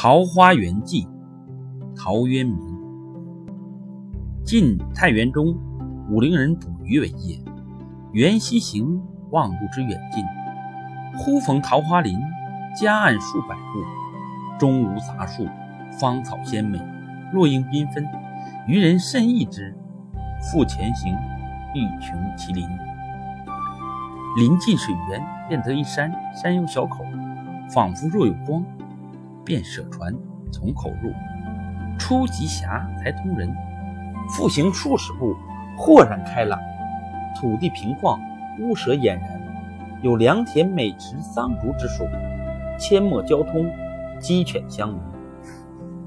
桃花源记，陶渊明。晋太元中，武陵人捕鱼为业，缘溪行，忘路之远近。忽逢桃花林，夹岸数百步，中无杂树，芳草鲜美，落英缤纷。渔人甚异之，复前行，欲穷其林。临近水源，便得一山，山有小口，仿佛若有光。便舍船从口入，出极狭才通人。复行数十步，豁然开朗，土地平旷，屋舍俨然，有良田、美池、桑竹之属，阡陌交通，鸡犬相闻。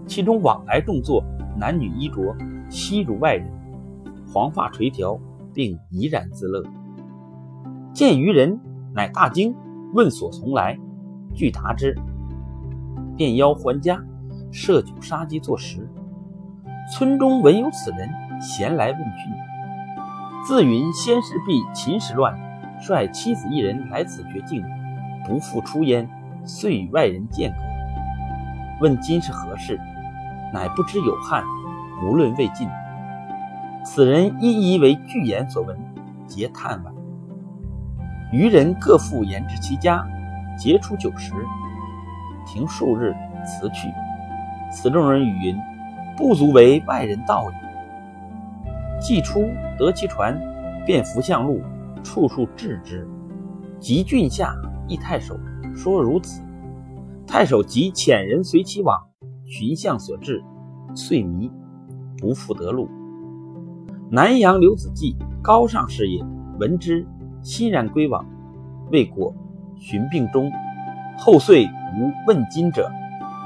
其中往来种作，男女衣着，悉如外人，黄发垂髫，并怡然自乐。见渔人，乃大惊，问所从来，具答之。便邀还家，设酒杀鸡作食。村中闻有此人，咸来问讯。自云先时避秦时乱，率妻子一人来此绝境，不复出焉，遂与外人间隔。问今是何事，乃不知有汉，无论未尽。此人一一为具言所闻，皆叹惋。余人各复言至其家，结出酒食。停数日，辞去。此众人语云：“不足为外人道也。”既出，得其船，便扶向路，处处置之。及郡下，诣太守，说如此。太守即遣人随其往，寻向所至，遂迷，不复得路。南阳刘子骥，高尚士也，闻之，欣然归往。未果，寻病终。后遂无问津者。